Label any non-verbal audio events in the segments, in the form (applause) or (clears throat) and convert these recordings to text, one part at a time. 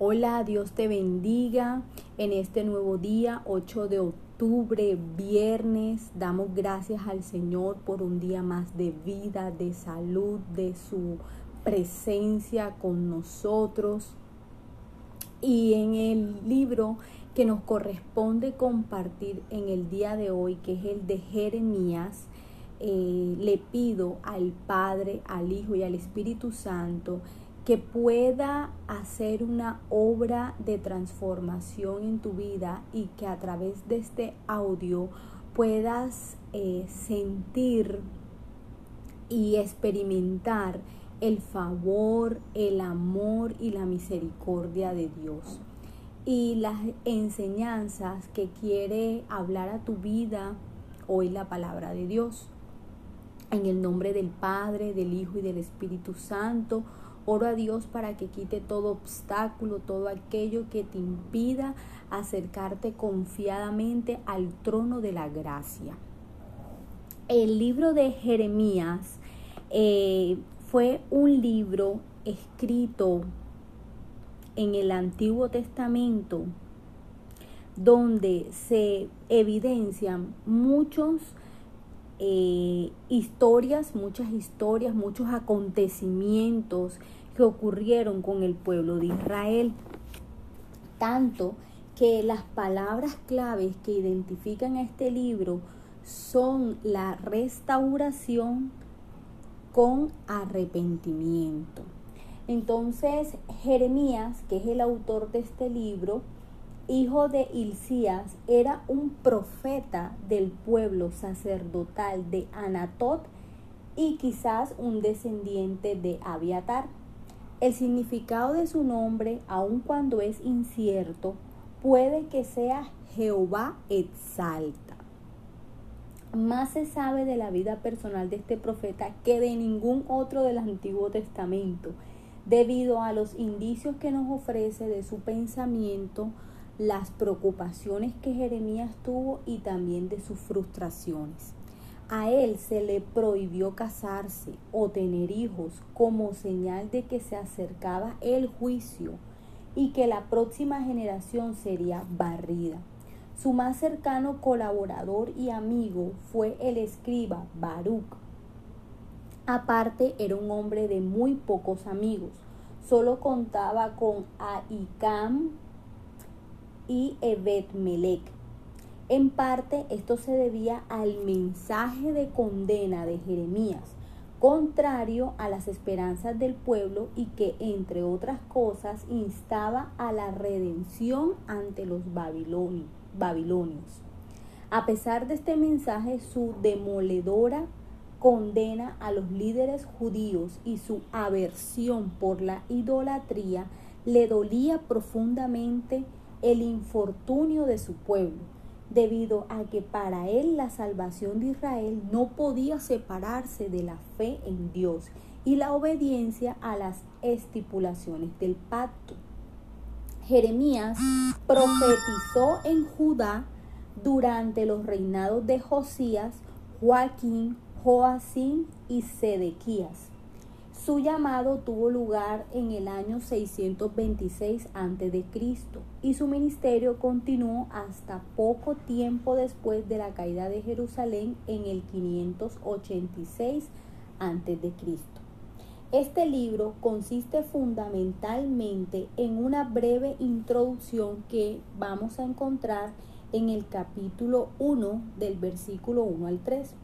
Hola, Dios te bendiga en este nuevo día, 8 de octubre, viernes. Damos gracias al Señor por un día más de vida, de salud, de su presencia con nosotros. Y en el libro que nos corresponde compartir en el día de hoy, que es el de Jeremías, eh, le pido al Padre, al Hijo y al Espíritu Santo que pueda hacer una obra de transformación en tu vida y que a través de este audio puedas eh, sentir y experimentar el favor, el amor y la misericordia de Dios. Y las enseñanzas que quiere hablar a tu vida hoy la palabra de Dios. En el nombre del Padre, del Hijo y del Espíritu Santo, Oro a Dios para que quite todo obstáculo, todo aquello que te impida acercarte confiadamente al trono de la gracia. El libro de Jeremías eh, fue un libro escrito en el Antiguo Testamento donde se evidencian muchos eh, historias, muchas historias, muchos acontecimientos que ocurrieron con el pueblo de Israel. Tanto que las palabras claves que identifican a este libro son la restauración con arrepentimiento. Entonces, Jeremías, que es el autor de este libro, hijo de Hilcías, era un profeta del pueblo sacerdotal de Anatot y quizás un descendiente de Abiatar. El significado de su nombre, aun cuando es incierto, puede que sea Jehová exalta. Más se sabe de la vida personal de este profeta que de ningún otro del Antiguo Testamento, debido a los indicios que nos ofrece de su pensamiento, las preocupaciones que Jeremías tuvo y también de sus frustraciones. A él se le prohibió casarse o tener hijos como señal de que se acercaba el juicio y que la próxima generación sería barrida. Su más cercano colaborador y amigo fue el escriba Baruch. Aparte era un hombre de muy pocos amigos. Solo contaba con Ahikam, y ebed En parte esto se debía al mensaje de condena de Jeremías, contrario a las esperanzas del pueblo y que, entre otras cosas, instaba a la redención ante los babilonios. A pesar de este mensaje, su demoledora condena a los líderes judíos y su aversión por la idolatría le dolía profundamente el infortunio de su pueblo, debido a que para él la salvación de Israel no podía separarse de la fe en Dios y la obediencia a las estipulaciones del pacto. Jeremías profetizó en Judá durante los reinados de Josías, Joaquín, Joacín y Sedequías. Su llamado tuvo lugar en el año 626 a.C. y su ministerio continuó hasta poco tiempo después de la caída de Jerusalén en el 586 a.C. Este libro consiste fundamentalmente en una breve introducción que vamos a encontrar en el capítulo 1 del versículo 1 al 3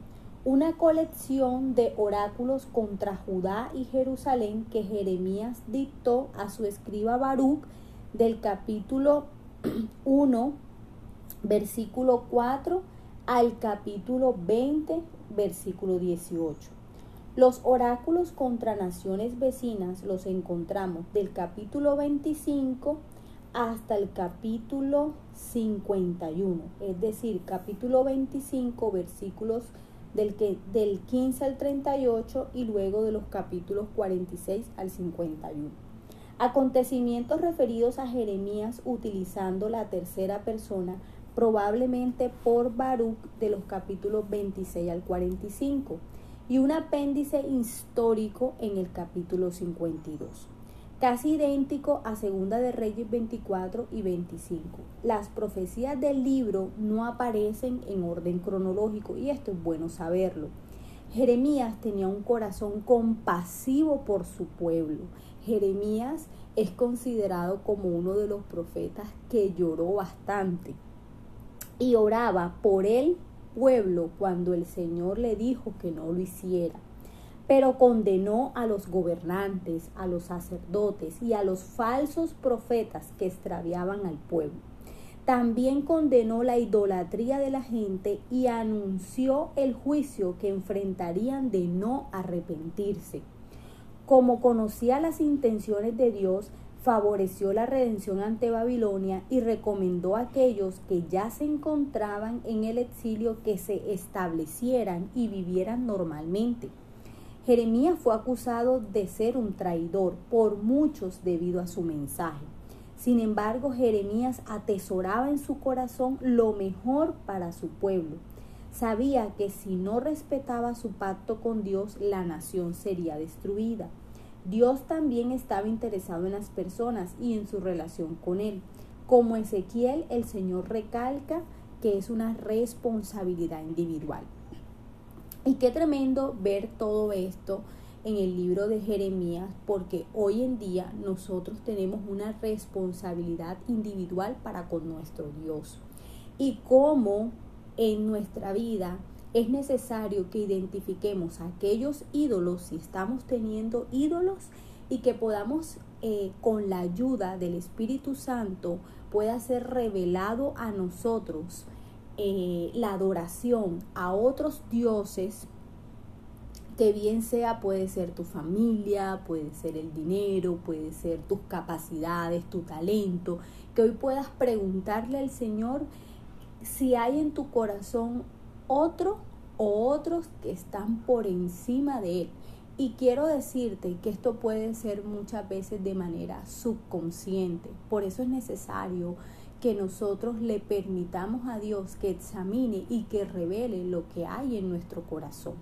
una colección de oráculos contra Judá y Jerusalén que Jeremías dictó a su escriba Baruch del capítulo (clears throat) 1, versículo 4 al capítulo 20, versículo 18. Los oráculos contra naciones vecinas los encontramos del capítulo 25 hasta el capítulo 51, es decir, capítulo 25, versículos del, que, del 15 al 38 y luego de los capítulos 46 al 51. Acontecimientos referidos a Jeremías utilizando la tercera persona, probablemente por Baruch de los capítulos 26 al 45, y un apéndice histórico en el capítulo 52. Casi idéntico a Segunda de Reyes 24 y 25. Las profecías del libro no aparecen en orden cronológico y esto es bueno saberlo. Jeremías tenía un corazón compasivo por su pueblo. Jeremías es considerado como uno de los profetas que lloró bastante y oraba por el pueblo cuando el Señor le dijo que no lo hiciera pero condenó a los gobernantes, a los sacerdotes y a los falsos profetas que extraviaban al pueblo. También condenó la idolatría de la gente y anunció el juicio que enfrentarían de no arrepentirse. Como conocía las intenciones de Dios, favoreció la redención ante Babilonia y recomendó a aquellos que ya se encontraban en el exilio que se establecieran y vivieran normalmente. Jeremías fue acusado de ser un traidor por muchos debido a su mensaje. Sin embargo, Jeremías atesoraba en su corazón lo mejor para su pueblo. Sabía que si no respetaba su pacto con Dios, la nación sería destruida. Dios también estaba interesado en las personas y en su relación con Él. Como Ezequiel, el Señor recalca que es una responsabilidad individual. Y qué tremendo ver todo esto en el libro de Jeremías, porque hoy en día nosotros tenemos una responsabilidad individual para con nuestro Dios. Y cómo en nuestra vida es necesario que identifiquemos aquellos ídolos, si estamos teniendo ídolos, y que podamos, eh, con la ayuda del Espíritu Santo, pueda ser revelado a nosotros eh, la adoración a otros dioses, que bien sea puede ser tu familia, puede ser el dinero, puede ser tus capacidades, tu talento, que hoy puedas preguntarle al Señor si hay en tu corazón otro o otros que están por encima de Él. Y quiero decirte que esto puede ser muchas veces de manera subconsciente. Por eso es necesario que nosotros le permitamos a Dios que examine y que revele lo que hay en nuestro corazón.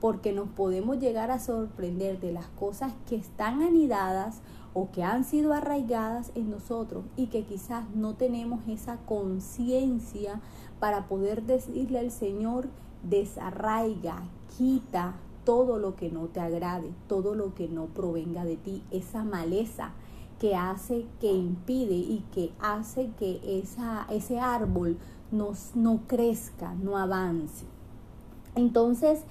Porque nos podemos llegar a sorprender de las cosas que están anidadas o que han sido arraigadas en nosotros y que quizás no tenemos esa conciencia para poder decirle al Señor, desarraiga, quita todo lo que no te agrade, todo lo que no provenga de ti, esa maleza que hace, que impide y que hace que esa, ese árbol no crezca, no avance. Entonces,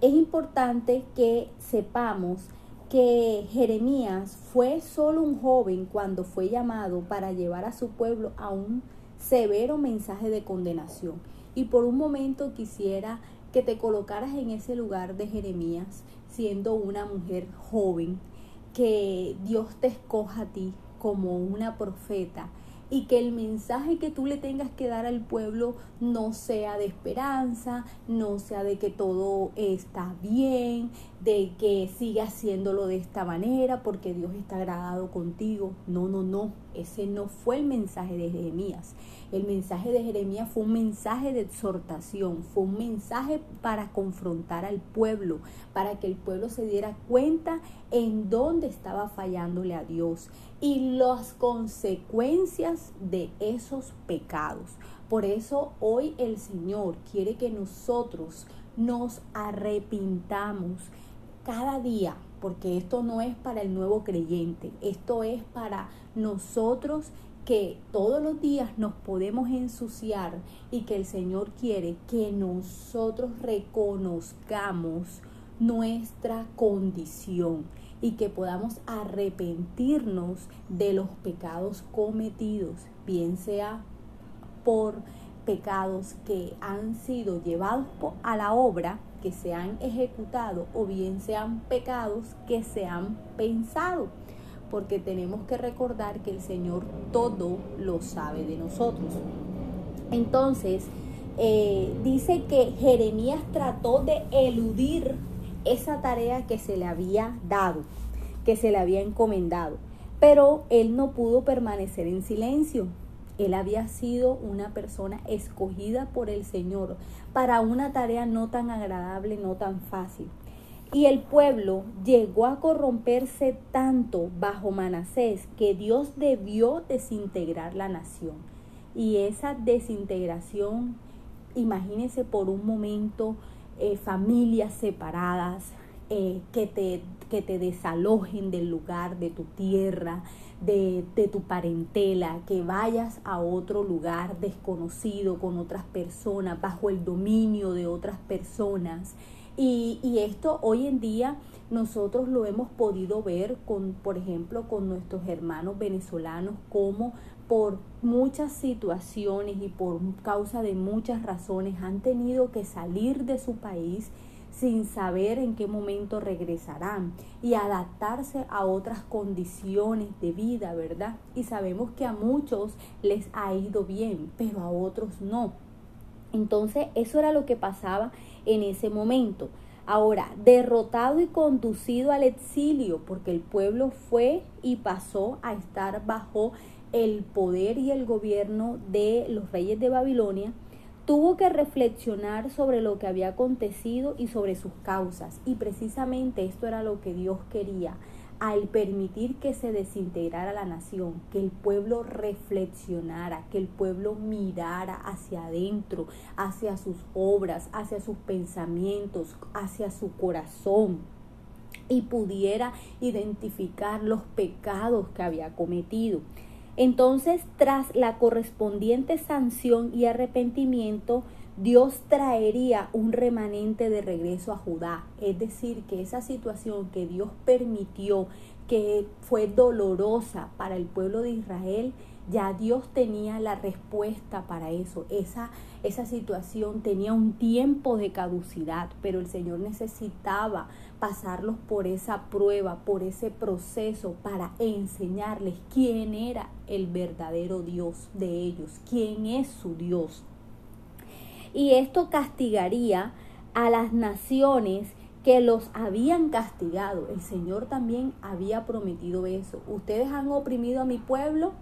es importante que sepamos que Jeremías fue solo un joven cuando fue llamado para llevar a su pueblo a un severo mensaje de condenación. Y por un momento quisiera que te colocaras en ese lugar de Jeremías, siendo una mujer joven, que Dios te escoja a ti como una profeta y que el mensaje que tú le tengas que dar al pueblo no sea de esperanza, no sea de que todo está bien, de que siga haciéndolo de esta manera porque Dios está agradado contigo. No, no, no, ese no fue el mensaje de Jeremías. El mensaje de Jeremías fue un mensaje de exhortación, fue un mensaje para confrontar al pueblo, para que el pueblo se diera cuenta en dónde estaba fallándole a Dios y las consecuencias de esos pecados. Por eso hoy el Señor quiere que nosotros nos arrepintamos cada día, porque esto no es para el nuevo creyente, esto es para nosotros que todos los días nos podemos ensuciar y que el Señor quiere que nosotros reconozcamos nuestra condición y que podamos arrepentirnos de los pecados cometidos, bien sea por pecados que han sido llevados a la obra, que se han ejecutado, o bien sean pecados que se han pensado porque tenemos que recordar que el Señor todo lo sabe de nosotros. Entonces, eh, dice que Jeremías trató de eludir esa tarea que se le había dado, que se le había encomendado, pero él no pudo permanecer en silencio. Él había sido una persona escogida por el Señor para una tarea no tan agradable, no tan fácil. Y el pueblo llegó a corromperse tanto bajo Manasés que Dios debió desintegrar la nación. Y esa desintegración, imagínense por un momento, eh, familias separadas, eh, que, te, que te desalojen del lugar, de tu tierra, de, de, tu parentela, que vayas a otro lugar desconocido con otras personas, bajo el dominio de otras personas. Y, y, esto hoy en día nosotros lo hemos podido ver con, por ejemplo, con nuestros hermanos venezolanos, como por muchas situaciones y por causa de muchas razones han tenido que salir de su país sin saber en qué momento regresarán y adaptarse a otras condiciones de vida, ¿verdad? Y sabemos que a muchos les ha ido bien, pero a otros no. Entonces, eso era lo que pasaba en ese momento. Ahora, derrotado y conducido al exilio, porque el pueblo fue y pasó a estar bajo el poder y el gobierno de los reyes de Babilonia, tuvo que reflexionar sobre lo que había acontecido y sobre sus causas. Y precisamente esto era lo que Dios quería al permitir que se desintegrara la nación, que el pueblo reflexionara, que el pueblo mirara hacia adentro, hacia sus obras, hacia sus pensamientos, hacia su corazón y pudiera identificar los pecados que había cometido. Entonces, tras la correspondiente sanción y arrepentimiento, Dios traería un remanente de regreso a Judá. Es decir, que esa situación que Dios permitió, que fue dolorosa para el pueblo de Israel, ya Dios tenía la respuesta para eso. Esa, esa situación tenía un tiempo de caducidad, pero el Señor necesitaba pasarlos por esa prueba, por ese proceso, para enseñarles quién era el verdadero Dios de ellos, quién es su Dios. Y esto castigaría a las naciones que los habían castigado. El Señor también había prometido eso. Ustedes han oprimido a mi pueblo,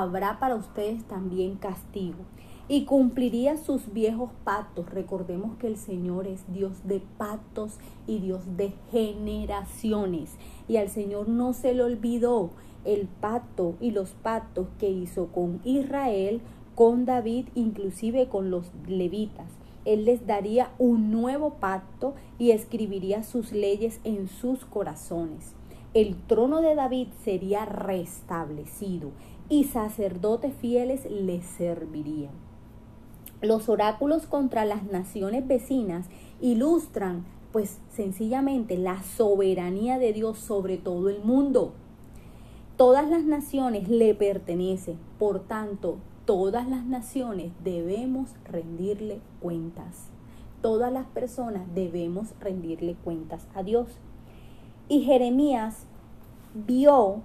habrá para ustedes también castigo y cumpliría sus viejos pactos. Recordemos que el Señor es Dios de pactos y Dios de generaciones. Y al Señor no se le olvidó el pacto y los pactos que hizo con Israel, con David, inclusive con los levitas. Él les daría un nuevo pacto y escribiría sus leyes en sus corazones. El trono de David sería restablecido y sacerdotes fieles le servirían. Los oráculos contra las naciones vecinas ilustran pues sencillamente la soberanía de Dios sobre todo el mundo. Todas las naciones le pertenecen, por tanto, todas las naciones debemos rendirle cuentas. Todas las personas debemos rendirle cuentas a Dios. Y Jeremías vio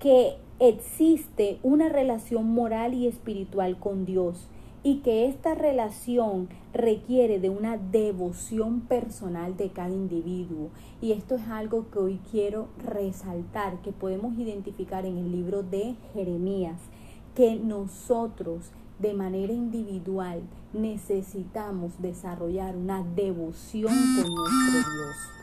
que existe una relación moral y espiritual con Dios y que esta relación requiere de una devoción personal de cada individuo. Y esto es algo que hoy quiero resaltar, que podemos identificar en el libro de Jeremías, que nosotros de manera individual necesitamos desarrollar una devoción con nuestro Dios.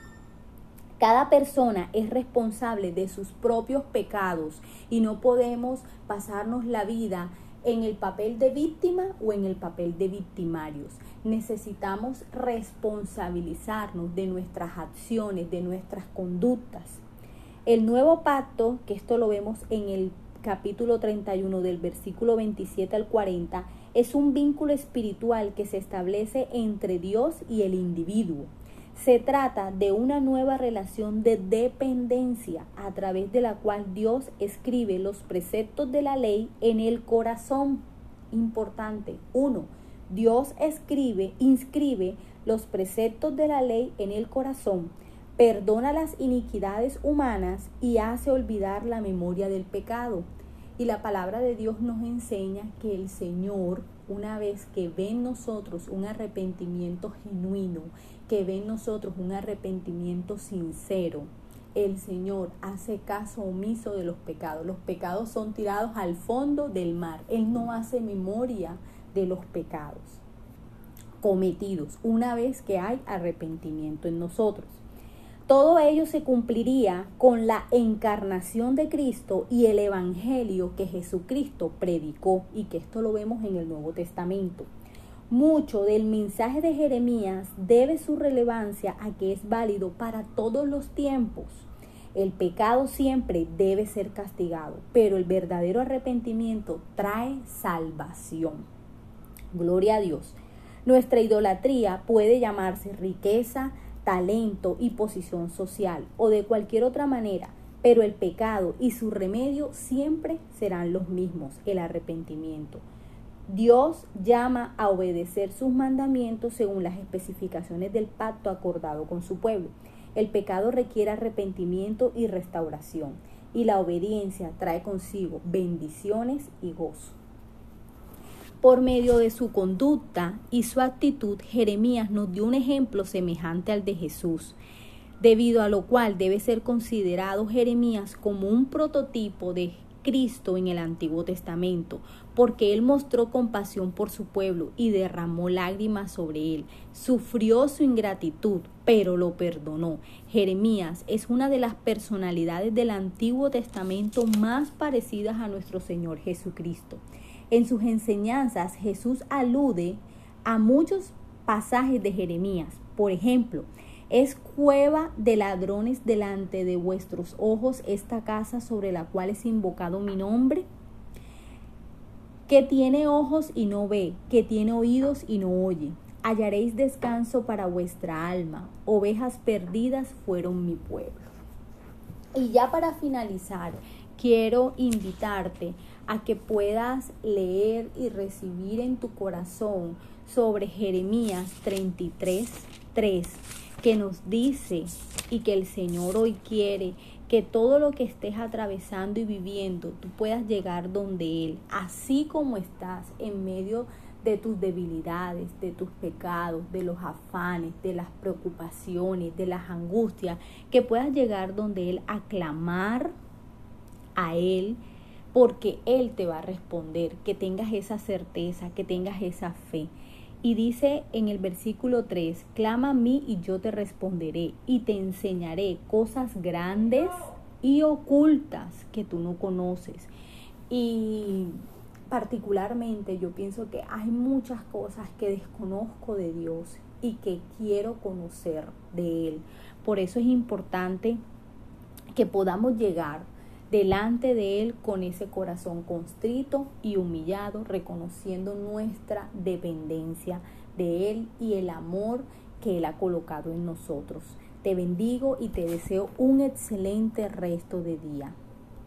Cada persona es responsable de sus propios pecados y no podemos pasarnos la vida en el papel de víctima o en el papel de victimarios. Necesitamos responsabilizarnos de nuestras acciones, de nuestras conductas. El nuevo pacto, que esto lo vemos en el capítulo 31 del versículo 27 al 40, es un vínculo espiritual que se establece entre Dios y el individuo. Se trata de una nueva relación de dependencia a través de la cual Dios escribe los preceptos de la ley en el corazón. Importante. Uno, Dios escribe, inscribe los preceptos de la ley en el corazón, perdona las iniquidades humanas y hace olvidar la memoria del pecado. Y la palabra de Dios nos enseña que el Señor, una vez que ve en nosotros un arrepentimiento genuino, que ve en nosotros un arrepentimiento sincero, el Señor hace caso omiso de los pecados. Los pecados son tirados al fondo del mar. Él no hace memoria de los pecados cometidos una vez que hay arrepentimiento en nosotros. Todo ello se cumpliría con la encarnación de Cristo y el Evangelio que Jesucristo predicó y que esto lo vemos en el Nuevo Testamento. Mucho del mensaje de Jeremías debe su relevancia a que es válido para todos los tiempos. El pecado siempre debe ser castigado, pero el verdadero arrepentimiento trae salvación. Gloria a Dios. Nuestra idolatría puede llamarse riqueza, talento y posición social o de cualquier otra manera, pero el pecado y su remedio siempre serán los mismos, el arrepentimiento. Dios llama a obedecer sus mandamientos según las especificaciones del pacto acordado con su pueblo. El pecado requiere arrepentimiento y restauración, y la obediencia trae consigo bendiciones y gozo. Por medio de su conducta y su actitud, Jeremías nos dio un ejemplo semejante al de Jesús, debido a lo cual debe ser considerado Jeremías como un prototipo de Cristo en el Antiguo Testamento, porque él mostró compasión por su pueblo y derramó lágrimas sobre él. Sufrió su ingratitud, pero lo perdonó. Jeremías es una de las personalidades del Antiguo Testamento más parecidas a nuestro Señor Jesucristo. En sus enseñanzas Jesús alude a muchos pasajes de Jeremías. Por ejemplo, es cueva de ladrones delante de vuestros ojos esta casa sobre la cual es invocado mi nombre, que tiene ojos y no ve, que tiene oídos y no oye. Hallaréis descanso para vuestra alma. Ovejas perdidas fueron mi pueblo. Y ya para finalizar, quiero invitarte a que puedas leer y recibir en tu corazón sobre Jeremías 33, 3, que nos dice y que el Señor hoy quiere que todo lo que estés atravesando y viviendo, tú puedas llegar donde Él, así como estás en medio de tus debilidades, de tus pecados, de los afanes, de las preocupaciones, de las angustias, que puedas llegar donde Él a clamar a Él, porque Él te va a responder, que tengas esa certeza, que tengas esa fe. Y dice en el versículo 3, clama a mí y yo te responderé y te enseñaré cosas grandes y ocultas que tú no conoces. Y particularmente yo pienso que hay muchas cosas que desconozco de Dios y que quiero conocer de Él. Por eso es importante que podamos llegar delante de Él con ese corazón constrito y humillado, reconociendo nuestra dependencia de Él y el amor que Él ha colocado en nosotros. Te bendigo y te deseo un excelente resto de día.